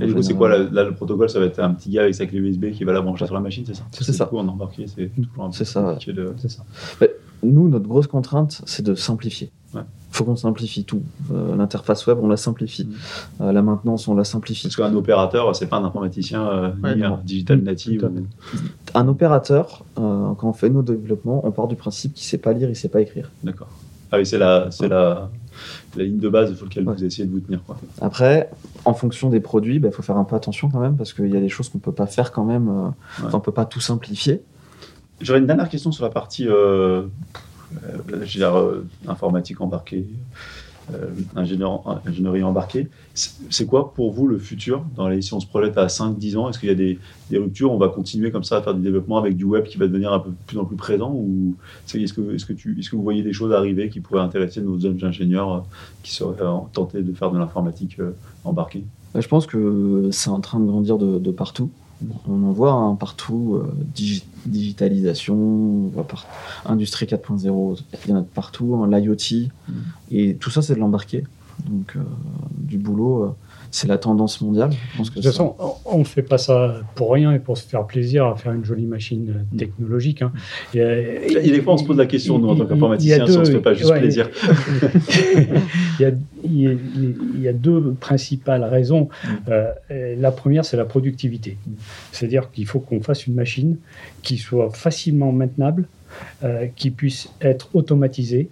Et En du coup, c'est quoi là, là, le protocole Ça va être un petit gars avec sa clé USB qui va la brancher sur la machine, c'est ça? C'est ça. Du coup, embarqué, c'est toujours un peu ça, de- C'est ça. Nous, notre grosse contrainte, c'est de simplifier. Ouais. faut qu'on simplifie tout. Euh, L'interface web, on la simplifie. Mm. Euh, la maintenance, on la simplifie. Parce qu'un opérateur, c'est pas un informaticien euh, Ouais, ni un digital Mm, native. ou- Un opérateur, euh, quand on fait nos développements, on part du principe qu'il sait pas lire, il sait pas écrire. D'accord. Ah oui, c'est la, c'est la, la ligne de base sur laquelle Ouais. vous essayez de vous tenir. Quoi. Après, en fonction des produits, il faut faire un peu attention quand même, parce qu'il y a des choses qu'on peut pas faire quand même. euh, on peut pas tout simplifier. J'aurais une dernière question sur la partie euh, euh, je veux dire, informatique embarquée, ingénieur, ingénierie embarquée. C'est quoi pour vous le futur dans les, Si on se projette à 5-10 ans, est-ce qu'il y a des, des ruptures? On va continuer comme ça à faire du développement avec du web qui va devenir un peu plus en plus présent Ou est-ce que, est que, est-ce que vous voyez des choses arriver qui pourraient intéresser nos jeunes ingénieurs euh, qui seraient euh, tentés de faire de l'informatique euh, embarquée? Euh, Je pense que c'est en train de grandir de partout. On en voit hein, partout, euh, digi- digitalisation, on voit par- industrie 4.0, il y en a de partout, hein, l'IoT, et tout ça c'est de l'embarquer. Donc euh, du boulot, euh, c'est la tendance mondiale. Je pense que De toute ça- façon, on ne fait pas ça pour rien et pour se faire plaisir à faire une jolie machine euh, technologique. hein. Et, euh, Et des fois, on se pose la question, nous, en tant qu'informaticiens, a si on se deux- fait pas juste ouais, plaisir. il, y a, il y a- il y a deux principales raisons. Mm. Euh, la première, c'est la productivité. C'est-à-dire qu'il faut qu'on fasse une machine qui soit facilement maintenable, euh, qui puisse être automatisée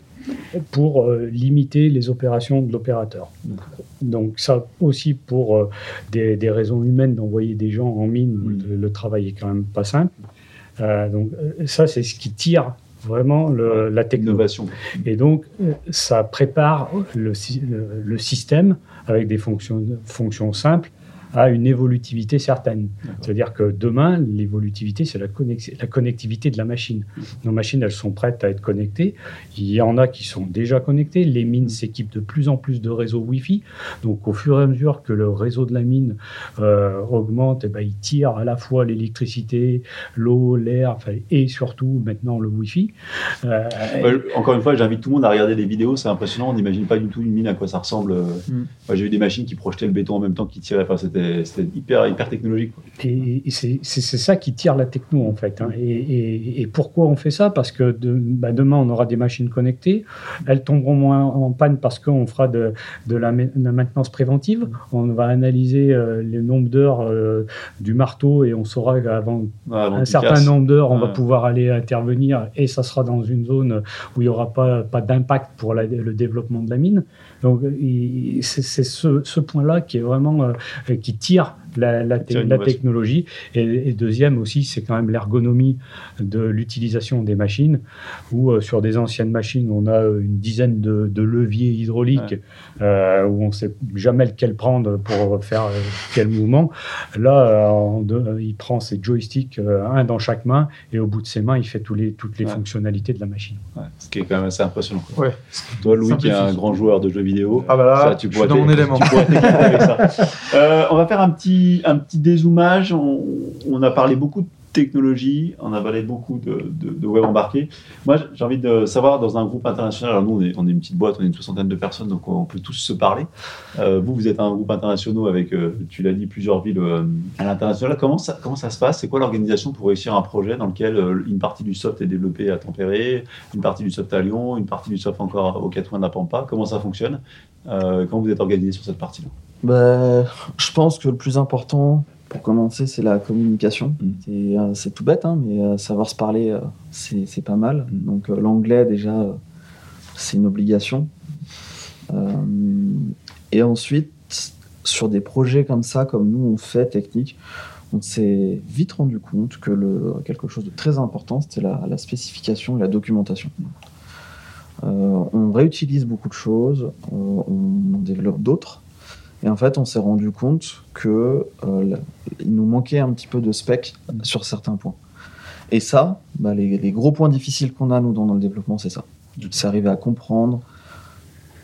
pour euh, limiter les opérations de l'opérateur. Donc ça aussi pour euh, des, des raisons humaines d'envoyer des gens en mine, le, le travail est quand même pas simple. Euh, donc ça, c'est ce qui tire vraiment le- la technologie. Et donc, ça prépare le- le système avec des fonctions, fonctions simples à une évolutivité certaine. C'est-à-dire que demain, l'évolutivité, c'est la, connectivité de la machine. Nos machines, elles sont prêtes à être connectées. Il y en a qui sont déjà connectées. Les mines s'équipent de plus en plus de réseaux Wi-Fi. Donc, au fur et à mesure que le réseau de la mine euh, augmente, eh ben, il tire à la fois l'électricité, l'eau, l'air, et surtout maintenant le Wi-Fi. Euh, encore une fois, j'invite tout le monde à regarder les vidéos, c'est impressionnant, on n'imagine pas du tout une mine à quoi ça ressemble. Mm. Moi, J'ai vu des machines qui projetaient le béton en même temps qu'ils tiraient, enfin, c'était c'était hyper, hyper technologique. quoi. Et, et c'est ça qui tire la techno, en fait. hein. Et, et- et pourquoi on fait ça? Parce que de- bah, demain, on aura des machines connectées. Elles tomberont moins en panne parce qu'on fera de, de la, ma- de la maintenance préventive. On va analyser euh, le nombre d'heures euh, du marteau et on saura qu'avant avant un certain casse. nombre d'heures, on va pouvoir aller intervenir et ça sera dans une zone où il n'y aura pas, pas d'impact pour la- le développement de la mine. Donc c'est ce, ce point-là qui est vraiment euh, qui tire la, la, technologie. Et, et deuxième aussi, c'est quand même l'ergonomie de l'utilisation des machines, où euh, sur des anciennes machines, on a euh, une dizaine de, de leviers hydrauliques, euh, où on ne sait jamais lequel prendre pour faire quel mouvement. Là, il prend ses joysticks, euh, un dans chaque main, et au bout de ses mains, il fait tous les, toutes les Ouais. fonctionnalités de la machine. Ouais, ce qui est quand même assez impressionnant. quoi. Ouais. Toi, Louis, qui est un grand joueur de jeux vidéo, Ah bah là, ça, tu pourrais dans mon t'é- élément. tu pourrais t'éclater avec ça. Euh, on va faire un petit, un petit dézoomage. On, on a parlé beaucoup de technologie, on a parlé beaucoup de, de- web embarqué. Moi, j'ai envie de savoir, dans un groupe international, alors nous, on est, une petite boîte, on est une soixantaine de personnes, donc on peut tous se parler. Euh, vous, vous êtes un groupe international avec, euh, tu l'as dit, plusieurs villes euh, à l'international. Comment ça, se passe? C'est quoi l'organisation pour réussir un projet dans lequel une partie du soft est développée à Tempéré, une partie du soft à Lyon, une partie du soft encore aux quatre coins de la Pampa? Comment ça fonctionne? Comment vous êtes organisé sur cette partie-là? Bah, je pense que le plus important, pour commencer, c'est la communication. Mm. C'est, euh, C'est tout bête, hein, mais euh, savoir se parler, euh, c'est pas mal. Mm. Donc l'anglais, déjà, c'est une obligation. Et ensuite, sur des projets comme ça, comme nous on fait technique, on s'est vite rendu compte que le, quelque chose de très important, c'était la, la spécification et la documentation. Euh, on réutilise beaucoup de choses, euh, on en développe d'autres. Et en fait, on s'est rendu compte que euh, il nous manquait un petit peu de spec sur certains points. Et ça, bah, les, gros points difficiles qu'on a nous dans, le développement, c'est ça. C'est arriver à comprendre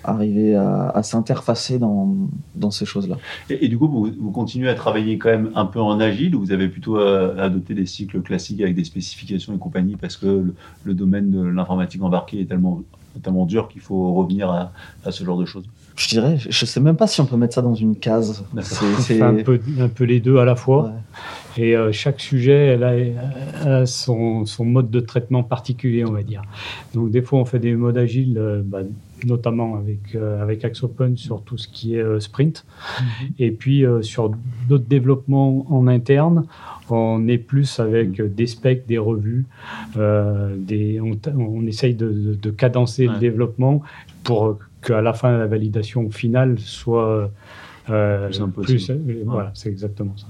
arriver à, s'interfacer dans, ces choses-là. Et, du coup, vous, continuez à travailler quand même un peu en agile ou vous avez plutôt euh, adopté des cycles classiques avec des spécifications et compagnie parce que le, domaine de l'informatique embarquée est tellement, tellement dur qu'il faut revenir à ce genre de choses? Je dirais, je sais même pas si on peut mettre ça dans une case. C'est- un peu, un peu les deux à la fois. Ouais. Et euh, chaque sujet elle a, elle a son, son mode de traitement particulier, on va dire. Donc des fois, on fait des modes agiles, euh, bah, notamment avec, euh, avec Axopen sur tout ce qui est euh, sprint. Et puis euh, sur d'autres développements en interne, on est plus avec euh, des specs, des revues. euh, des, on, essaye de, de- de cadencer Ouais. le développement pour qu'à la fin, la validation finale soit... euh, Plus euh, Voilà, c'est exactement ça.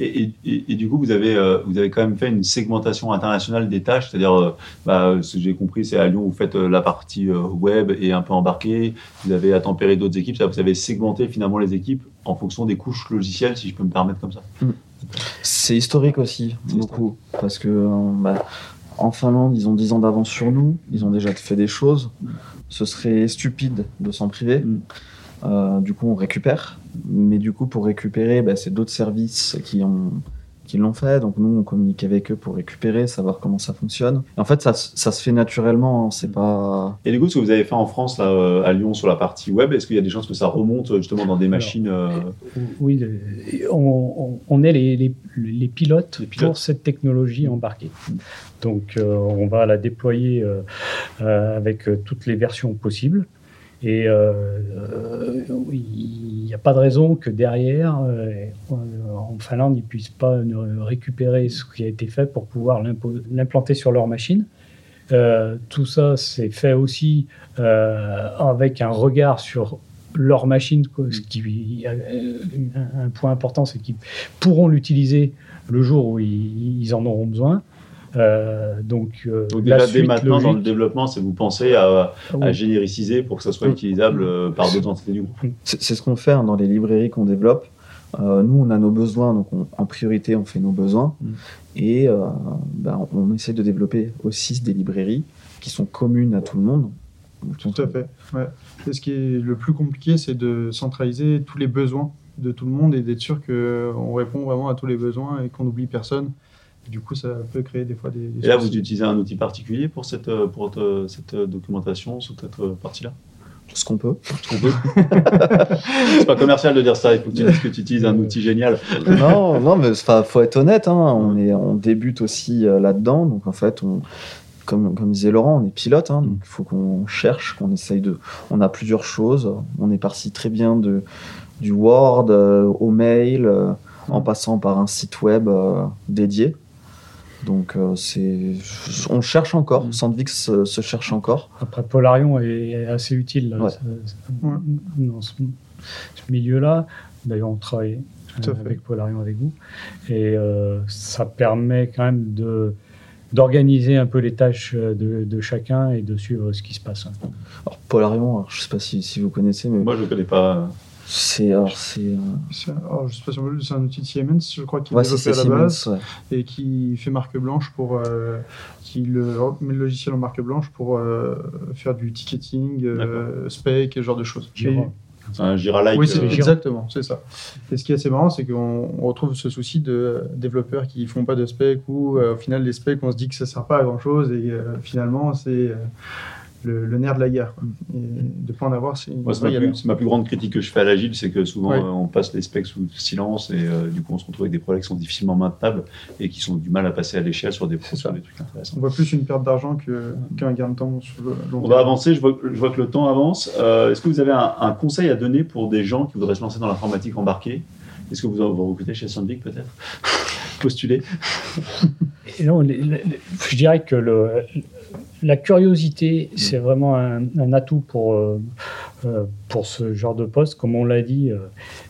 Et, et- et- et du coup, vous avez, euh, vous avez quand même fait une segmentation internationale des tâches, c'est-à-dire, euh, bah, ce que j'ai compris, c'est à Lyon, vous faites euh, la partie euh, web et un peu embarqué, vous avez à tempérer d'autres équipes, ça, vous avez segmenté finalement les équipes en fonction des couches logicielles, si je peux me permettre comme ça. C'est historique aussi, beaucoup. Parce que euh, bah, en Finlande, ils ont 10 ans d'avance sur nous, ils ont déjà fait des choses. Ce serait stupide de s'en priver. Mm. Euh, du coup, on récupère. Mais du coup, pour récupérer, bah, c'est d'autres services qui ont qui l'ont fait. Donc nous, on communique avec eux pour récupérer, savoir comment ça fonctionne. Et en fait, ça, se- ça se fait naturellement. hein. C'est pas. Et du coup, ce que vous avez fait en France, là, euh, à Lyon, sur la partie web, est-ce qu'il y a des chances que ça remonte euh, justement dans des machines euh, Oui, on, est les, les- les pilotes Les pilotes. pour cette technologie embarquée. Donc, euh, on va la déployer euh, euh, avec toutes les versions possibles. Et euh, euh, il n'y a pas de raison que derrière, en Finlande, ils ne puissent pas récupérer ce qui a été fait pour pouvoir l'implanter sur leur machine. Euh, tout ça, c'est fait aussi avec un regard sur leur machine. Ce qui, euh, un, point important, c'est qu'ils pourront l'utiliser le jour où ils en auront besoin. Euh, donc, euh, Donc la déjà, dès suite maintenant, dans le développement, c'est vous pensez à, Oui. à génériciser pour que ça soit utilisable euh, par d'autres entités du groupe. C'est ce qu'on fait hein, dans les librairies qu'on développe. Euh, nous, on a nos besoins, donc on- en priorité, on fait nos besoins. Mm. Et euh, ben, on essaie de développer aussi des librairies qui sont communes à tout le monde. Tout à fait. Ouais. Et ce qui est le plus compliqué, c'est de centraliser tous les besoins de tout le monde et d'être sûr qu'on répond vraiment à tous les besoins et qu'on n'oublie personne. Du coup, ça peut créer des fois des. des Et là, vous utilisez un outil particulier pour cette, euh, pour cette euh, documentation, sur cette euh, partie-là? Ce qu'on peut. Ce qu'on peut. C'est pas commercial de dire ça, il faut que tu dises que tu utilises un outil génial. non, non, mais faut être honnête. hein, on, est, on débute aussi euh, là-dedans. Donc, en fait, on, comme, comme disait Laurent, on est pilote. hein, donc, il faut qu'on cherche, qu'on essaye de. On a plusieurs choses. On est parti très bien de, du Word euh, au mail, euh, en passant par un site web euh, dédié. Donc, euh, c'est, on cherche encore. Mm. Sandvix se, se cherche encore. Après, Polarion est assez utile là, Ouais. ça- ça- Ouais. dans ce, ce milieu-là. D'ailleurs, on travaille euh, avec Polarion avec vous. Et euh, ça permet quand même de d'organiser un peu les tâches de, de chacun et de suivre ce qui se passe. Alors, Polarion, alors, je sais pas si, si vous connaissez, mais Moi, je ne connais pas. C'est, alors, c'est, euh, C'est alors, je sais pas si c'est un outil de Siemens, je crois, qui est ouais, développé c'est à la base Siemens. ouais. et qui fait marque blanche pour. euh, qui le, met le logiciel en marque blanche pour euh, faire du ticketing, euh, spec, ce genre de choses. Jira. C'est un Jira-like. Oui, c'est euh, Jira. exactement, c'est ça. Et ce qui est assez marrant, c'est qu'on on retrouve ce souci de développeurs qui font pas de spec ou euh, au final les specs, on se dit que ça sert pas à grand chose et euh, finalement c'est euh, le, le nerf de la guerre. quoi. Et de pas en avoir, c'est une Moi, c'est ma, plus, c'est ma plus grande critique que je fais à l'agile, c'est que souvent Ouais. euh, on passe les specs sous silence et euh, du coup on se retrouve avec des projets qui sont difficilement maintenables et qui sont du mal à passer à l'échelle sur des, C'est sur des trucs intéressants. On voit plus une perte d'argent qu'un gain de temps sur le long On terme. va avancer, je vois, je vois que le temps avance. Euh, Est-ce que vous avez un, un conseil à donner pour des gens qui voudraient se lancer dans l'informatique embarquée? Est-ce que vous vous recrutez chez Sandvik peut-être? Postuler? Et non, les- les- je dirais que le, la curiosité, c'est vraiment un, un atout pour, euh, euh, pour ce genre de poste, comme on l'a dit, euh,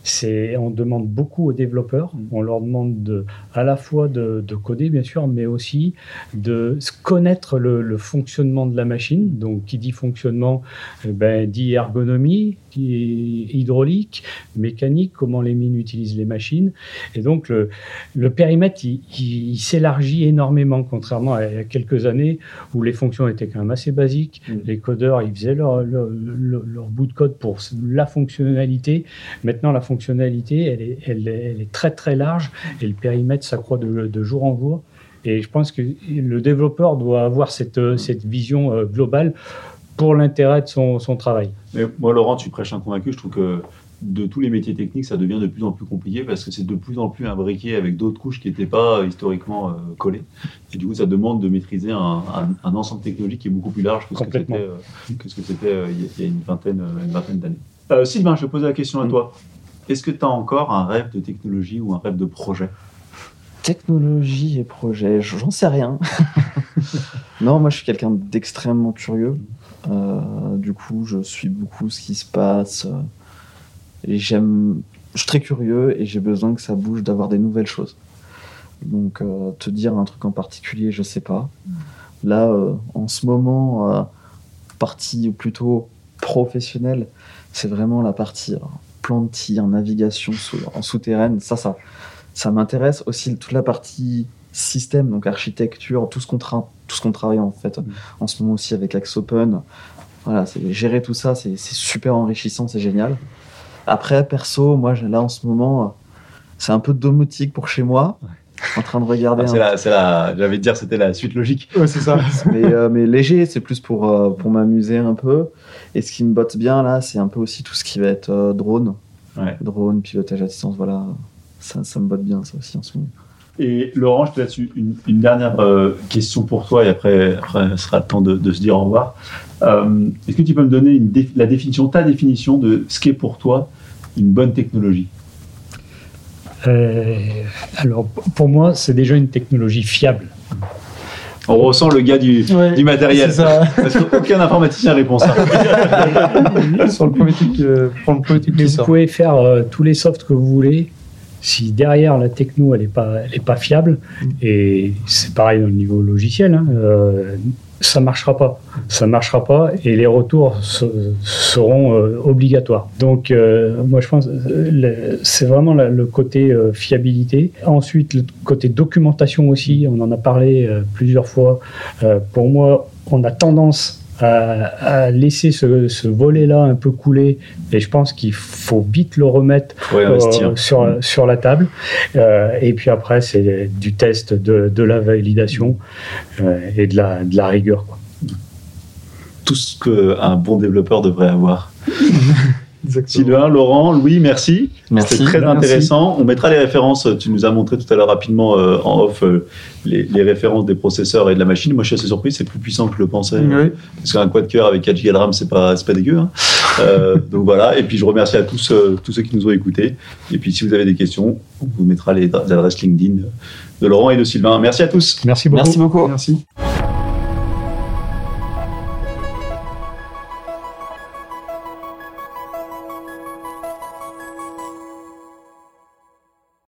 c'est on demande beaucoup aux développeurs. On leur demande de, à la fois de, de coder, bien sûr, mais aussi de connaître le, le, fonctionnement de la machine. Donc, qui dit fonctionnement, eh ben, dit ergonomie, hydraulique, mécanique, comment les mines utilisent les machines. Et donc, le, le périmètre, il, il, s'élargit énormément, contrairement à, à quelques années où les fonctions étaient quand même assez basiques. Mmh. Les codeurs, ils faisaient leur, leur, leur, leur bout de code pour la fonctionnalité. Maintenant, la fonctionnalité, elle est, très très large et le périmètre s'accroît de, jour en jour. Et je pense que le développeur doit avoir cette, cette vision euh, globale pour l'intérêt de son, son, travail. Mais moi, Laurent, tu prêches un convaincu. Je trouve que de tous les métiers techniques, ça devient de plus en plus compliqué parce que c'est de plus en plus imbriqué avec d'autres couches qui n'étaient pas historiquement euh, collées. Et du coup, ça demande de maîtriser un, un, un ensemble technologique qui est beaucoup plus large que ce que c'était euh, euh, il y a une vingtaine, une vingtaine d'années. Euh, Sylvain, je vais poser la question à toi. Est-ce que tu as encore un rêve de technologie ou un rêve de projet? Technologie et projet, j'en sais rien. non, moi je suis quelqu'un d'extrêmement curieux. du coup, je suis beaucoup ce qui se passe. J'aime, je suis très curieux et j'ai besoin que ça bouge, d'avoir des nouvelles choses. Donc, euh, te dire un truc en particulier, je sais pas. Là, euh, en ce moment, euh, partie plutôt professionnelle, c'est vraiment la partie plan de tir, navigation sous, en souterraine. Ça, ça, ça m'intéresse aussi toute la partie système, donc architecture, tout ce qu'on tra tout ce qu'on travaille en fait mmh. en ce moment aussi avec Axe Open. Voilà, gérer tout ça, c'est super enrichissant, c'est génial. Après, perso, moi, là, en ce moment, c'est un peu domotique pour chez moi. En train de regarder. Ah, c'est la, la j'avais dire, c'était la suite logique. Ouais, c'est ça. mais, euh, mais, léger, c'est plus pour, euh, pour m'amuser un peu. Et ce qui me botte bien, là, c'est un peu aussi tout ce qui va être euh, drone. Ouais. Drone, pilotage à distance, voilà. Ça, ça me botte bien, ça aussi, en ce moment. Et Laurent, je te laisse une, une dernière euh, question pour toi, et après, après, ce sera le temps de, de se dire au revoir. Euh, Est-ce que tu peux me donner une dé la définition, ta définition de ce qu'est pour toi une bonne technologie? Euh, Alors, pour moi, c'est déjà une technologie fiable. On ressent le gars du, ouais, du matériel. Parce qu'aucun informaticien répond ça. Sur le premier truc, euh, pour le premier truc Mais vous pouvez faire euh, tous les softs que vous voulez. Si derrière la techno, elle n'est pas, elle est pas fiable, mm. et c'est pareil dans le niveau logiciel, hein, euh, ça marchera pas. Ça marchera pas et les retours se, seront euh, obligatoires. Donc, euh, moi, je pense c'est vraiment la, le côté euh, fiabilité. Ensuite, le côté documentation aussi. On en a parlé euh, plusieurs fois. Euh, pour moi, on a tendance à, à laisser ce, ce volet-là un peu couler. Et je pense qu'il faut vite le remettre euh, sur, mmh. sur la table. Euh, et puis après, c'est du test, de, de la validation euh, et de la, de la rigueur. Quoi. Tout ce qu'un bon développeur devrait avoir. Exactement. Sylvain, Laurent, Louis, merci. Merci. C'était très merci. intéressant. On mettra les références. Tu nous as montré tout à l'heure rapidement euh, en off euh, les, les, références des processeurs et de la machine. Moi, je suis assez surpris. C'est plus puissant que je le pensais. Oui. Parce qu'un quad cœur avec 4 Go de RAM, c'est pas, pas dégueu. Hein. euh, donc voilà. Et puis, je remercie à tous, euh, tous ceux qui nous ont écoutés. Et puis, si vous avez des questions, on vous mettra les adresses LinkedIn de Laurent et de Sylvain. Merci à tous. Merci beaucoup. Merci beaucoup. Merci.